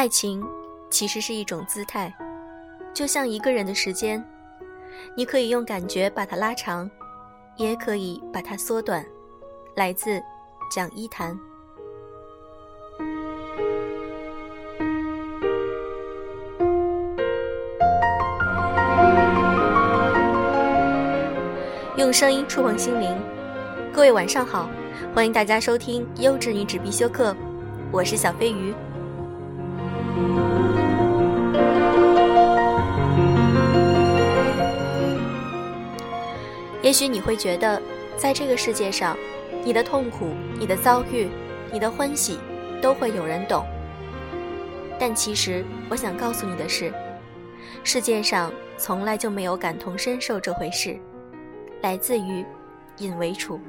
爱情其实是一种姿态，就像一个人的时间，你可以用感觉把它拉长，也可以把它缩短。来自蒋一谈。用声音触碰心灵，各位晚上好，欢迎大家收听《优质女子必修课》，我是小飞鱼。也许你会觉得，在这个世界上，你的痛苦、你的遭遇、你的欢喜，都会有人懂。但其实，我想告诉你的是，世界上从来就没有感同身受这回事。来自于尹维楚。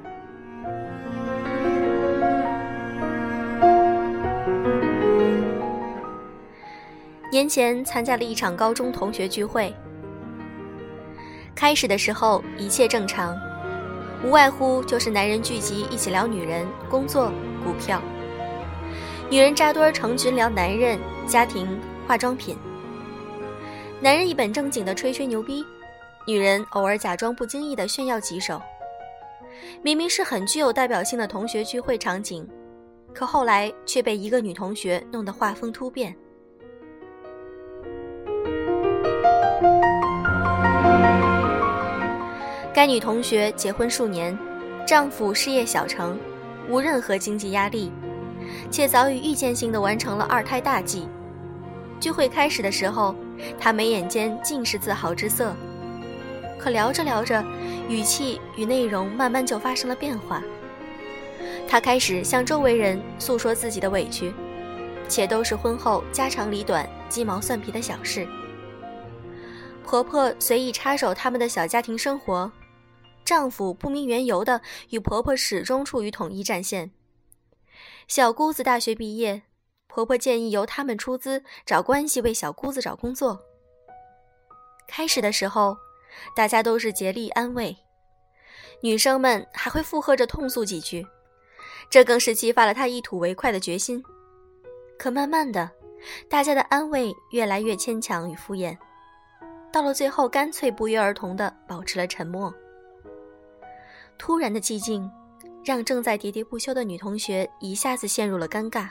年前参加了一场高中同学聚会，开始的时候一切正常，无外乎就是男人聚集一起聊女人、工作、股票，女人扎堆成群聊男人、家庭、化妆品，男人一本正经的吹吹牛逼。女人偶尔假装不经意的炫耀几手，明明是很具有代表性的同学聚会场景，可后来却被一个女同学弄得画风突变。该女同学结婚数年，丈夫事业小成，无任何经济压力，且早已预见性的完成了二胎大计。聚会开始的时候，她眉眼间尽是自豪之色。可聊着聊着，语气与内容慢慢就发生了变化。她开始向周围人诉说自己的委屈，且都是婚后家长里短、鸡毛蒜皮的小事。婆婆随意插手他们的小家庭生活，丈夫不明缘由的与婆婆始终处于统一战线。小姑子大学毕业，婆婆建议由他们出资找关系为小姑子找工作。开始的时候。大家都是竭力安慰，女生们还会附和着痛诉几句，这更是激发了她一吐为快的决心。可慢慢的，大家的安慰越来越牵强与敷衍，到了最后，干脆不约而同的保持了沉默。突然的寂静，让正在喋喋不休的女同学一下子陷入了尴尬。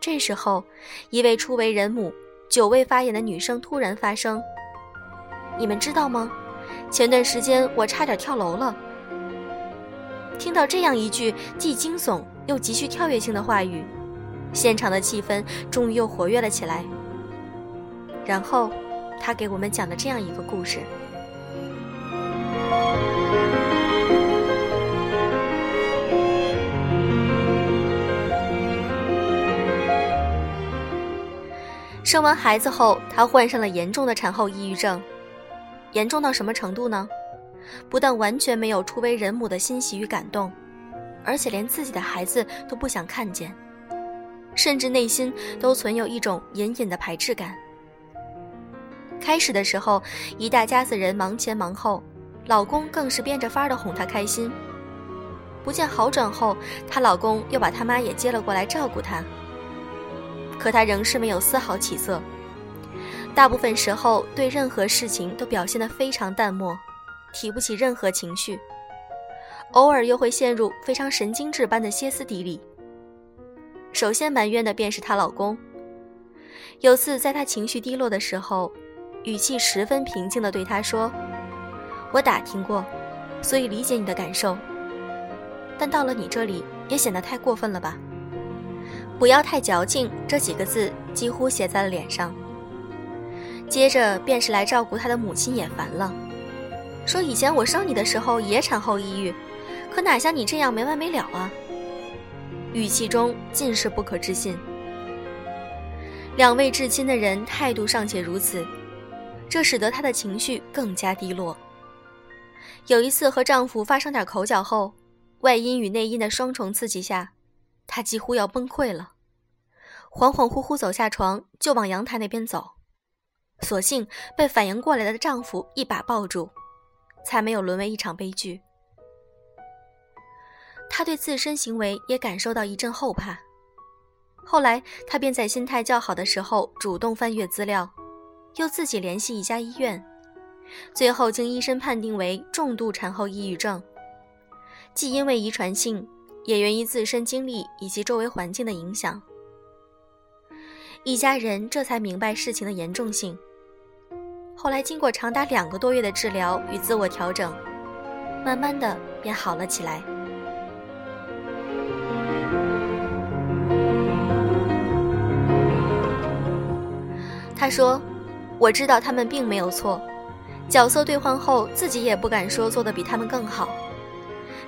这时候，一位初为人母、久未发言的女生突然发声。你们知道吗？前段时间我差点跳楼了。听到这样一句既惊悚又极具跳跃性的话语，现场的气氛终于又活跃了起来。然后，他给我们讲了这样一个故事：生完孩子后，她患上了严重的产后抑郁症。严重到什么程度呢？不但完全没有初为人母的欣喜与感动，而且连自己的孩子都不想看见，甚至内心都存有一种隐隐的排斥感。开始的时候，一大家子人忙前忙后，老公更是变着法的哄她开心。不见好转后，她老公又把他妈也接了过来照顾她，可她仍是没有丝毫起色。大部分时候，对任何事情都表现得非常淡漠，提不起任何情绪，偶尔又会陷入非常神经质般的歇斯底里。首先埋怨的便是她老公。有次在她情绪低落的时候，语气十分平静地对她说：“我打听过，所以理解你的感受。但到了你这里，也显得太过分了吧？不要太矫情。”这几个字几乎写在了脸上。接着便是来照顾他的母亲也烦了，说以前我生你的时候也产后抑郁，可哪像你这样没完没了啊！语气中尽是不可置信。两位至亲的人态度尚且如此，这使得她的情绪更加低落。有一次和丈夫发生点口角后，外因与内因的双重刺激下，她几乎要崩溃了，恍恍惚惚走下床就往阳台那边走。所幸被反应过来的丈夫一把抱住，才没有沦为一场悲剧。她对自身行为也感受到一阵后怕。后来她便在心态较好的时候主动翻阅资料，又自己联系一家医院，最后经医生判定为重度产后抑郁症，既因为遗传性，也源于自身经历以及周围环境的影响。一家人这才明白事情的严重性。后来经过长达两个多月的治疗与自我调整，慢慢的便好了起来。他说：“我知道他们并没有错，角色兑换后自己也不敢说做的比他们更好，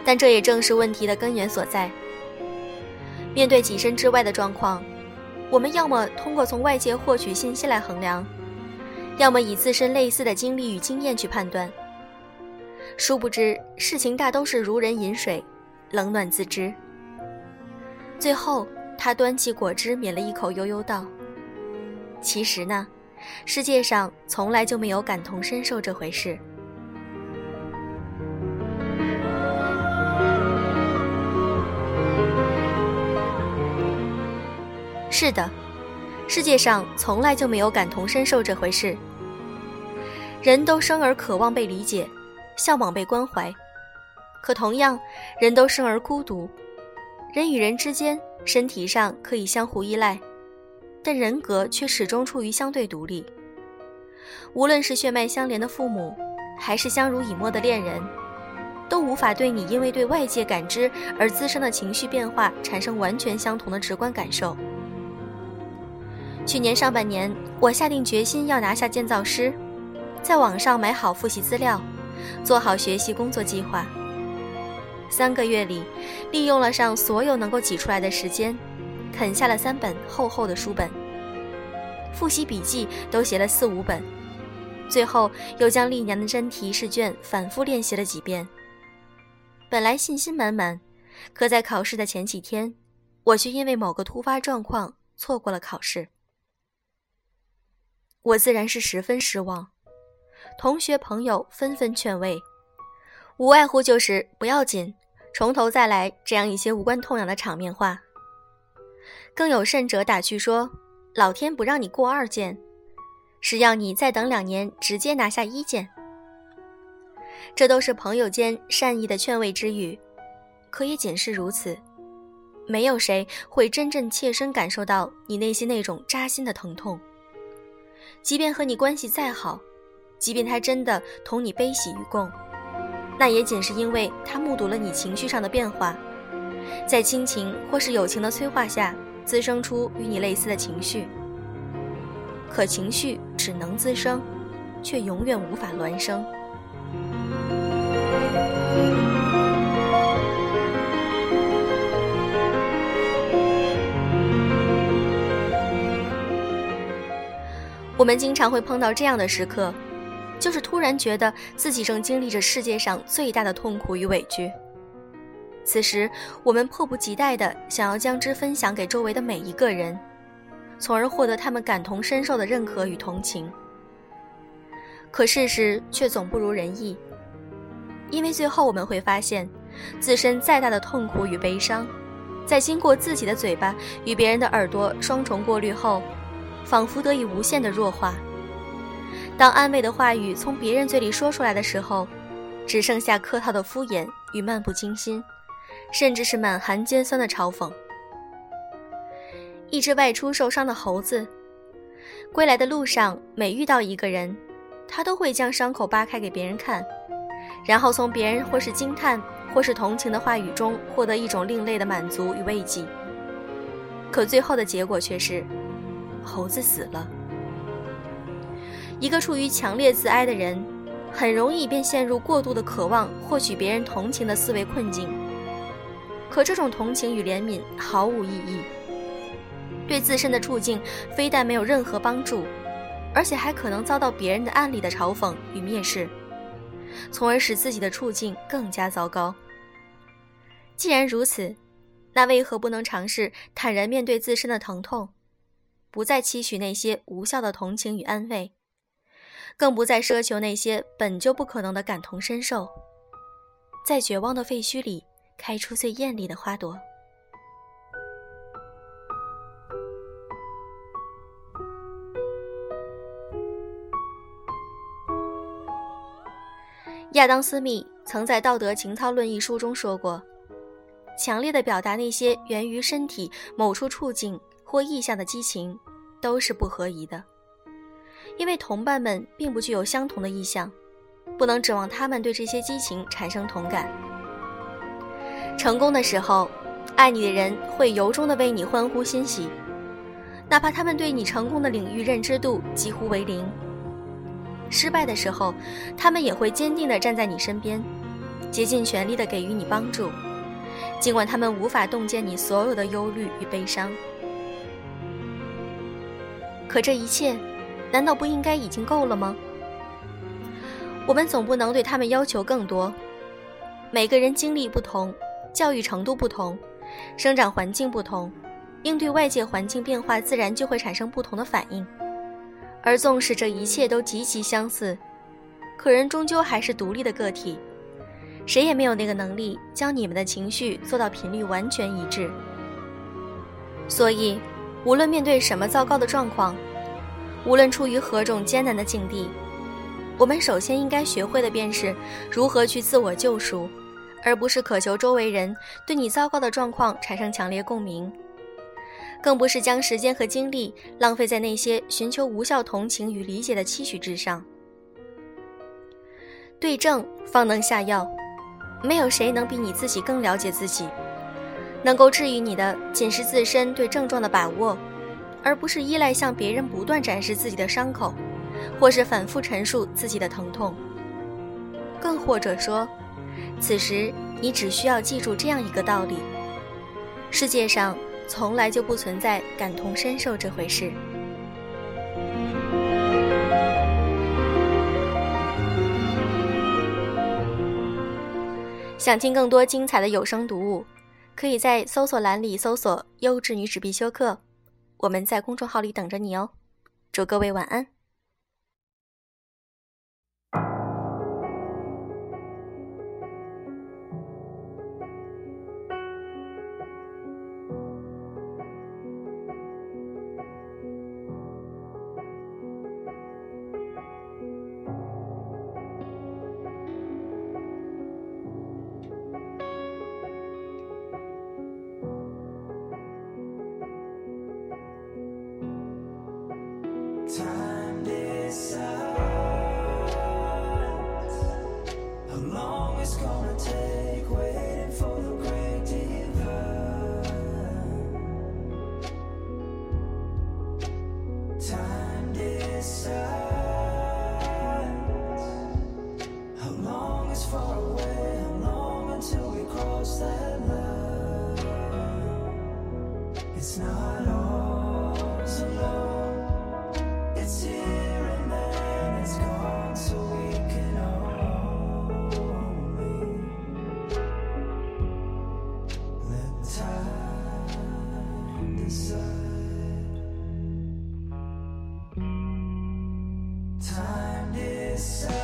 但这也正是问题的根源所在。面对己身之外的状况。”我们要么通过从外界获取信息来衡量，要么以自身类似的经历与经验去判断。殊不知，事情大都是如人饮水，冷暖自知。最后，他端起果汁抿了一口，悠悠道：“其实呢，世界上从来就没有感同身受这回事。”是的，世界上从来就没有感同身受这回事。人都生而渴望被理解，向往被关怀，可同样，人都生而孤独。人与人之间，身体上可以相互依赖，但人格却始终处于相对独立。无论是血脉相连的父母，还是相濡以沫的恋人，都无法对你因为对外界感知而滋生的情绪变化产生完全相同的直观感受。去年上半年，我下定决心要拿下建造师，在网上买好复习资料，做好学习工作计划。三个月里，利用了上所有能够挤出来的时间，啃下了三本厚厚的书本，复习笔记都写了四五本，最后又将历年的真题试卷反复练习了几遍。本来信心满满，可在考试的前几天，我却因为某个突发状况错过了考试。我自然是十分失望，同学朋友纷纷劝慰，无外乎就是不要紧，从头再来这样一些无关痛痒的场面话。更有甚者打趣说，老天不让你过二件，是要你再等两年直接拿下一件。这都是朋友间善意的劝慰之语，可也仅是如此，没有谁会真正切身感受到你内心那种扎心的疼痛。即便和你关系再好，即便他真的同你悲喜与共，那也仅是因为他目睹了你情绪上的变化，在亲情或是友情的催化下，滋生出与你类似的情绪。可情绪只能滋生，却永远无法孪生。我们经常会碰到这样的时刻，就是突然觉得自己正经历着世界上最大的痛苦与委屈。此时，我们迫不及待地想要将之分享给周围的每一个人，从而获得他们感同身受的认可与同情。可事实却总不如人意，因为最后我们会发现，自身再大的痛苦与悲伤，在经过自己的嘴巴与别人的耳朵双重过滤后。仿佛得以无限的弱化。当安慰的话语从别人嘴里说出来的时候，只剩下客套的敷衍与漫不经心，甚至是满含尖酸的嘲讽。一只外出受伤的猴子，归来的路上，每遇到一个人，他都会将伤口扒开给别人看，然后从别人或是惊叹或是同情的话语中获得一种另类的满足与慰藉。可最后的结果却是。猴子死了。一个处于强烈自哀的人，很容易便陷入过度的渴望获取别人同情的思维困境。可这种同情与怜悯毫无意义，对自身的处境非但没有任何帮助，而且还可能遭到别人的暗里的嘲讽与蔑视，从而使自己的处境更加糟糕。既然如此，那为何不能尝试坦然面对自身的疼痛？不再期许那些无效的同情与安慰更不再奢求那些本就不可能的感同身受在绝望的废墟里开出最艳丽的花朵。亚当斯密曾在道德情操论一书中说过强烈的表达那些源于身体某处处境或意向的激情，都是不合宜的，因为同伴们并不具有相同的意向，不能指望他们对这些激情产生同感。成功的时候，爱你的人会由衷的为你欢呼欣喜，哪怕他们对你成功的领域认知度几乎为零。”失败的时候，他们也会坚定地站在你身边，竭尽全力地给予你帮助，尽管他们无法洞见你所有的忧虑与悲伤。可这一切，难道不应该已经够了吗？我们总不能对他们要求更多。每个人经历不同，教育程度不同，生长环境不同，应对外界环境变化，自然就会产生不同的反应。而纵使这一切都极其相似，可人终究还是独立的个体，谁也没有那个能力将你们的情绪做到频率完全一致。所以，无论面对什么糟糕的状况，无论处于何种艰难的境地，我们首先应该学会的便是如何去自我救赎，而不是渴求周围人对你糟糕的状况产生强烈共鸣。更不是将时间和精力浪费在那些寻求无效同情与理解的期许之上。对症方能下药，没有谁能比你自己更了解自己。能够治愈你的，仅是自身对症状的把握，而不是依赖向别人不断展示自己的伤口，或是反复陈述自己的疼痛。更或者说，此时你只需要记住这样一个道理：世界上。从来就不存在感同身受这回事。想听更多精彩的有声读物，可以在搜索栏里搜索“优质女子必修课”，我们在公众号里等着你哦。祝各位晚安。this.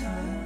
time.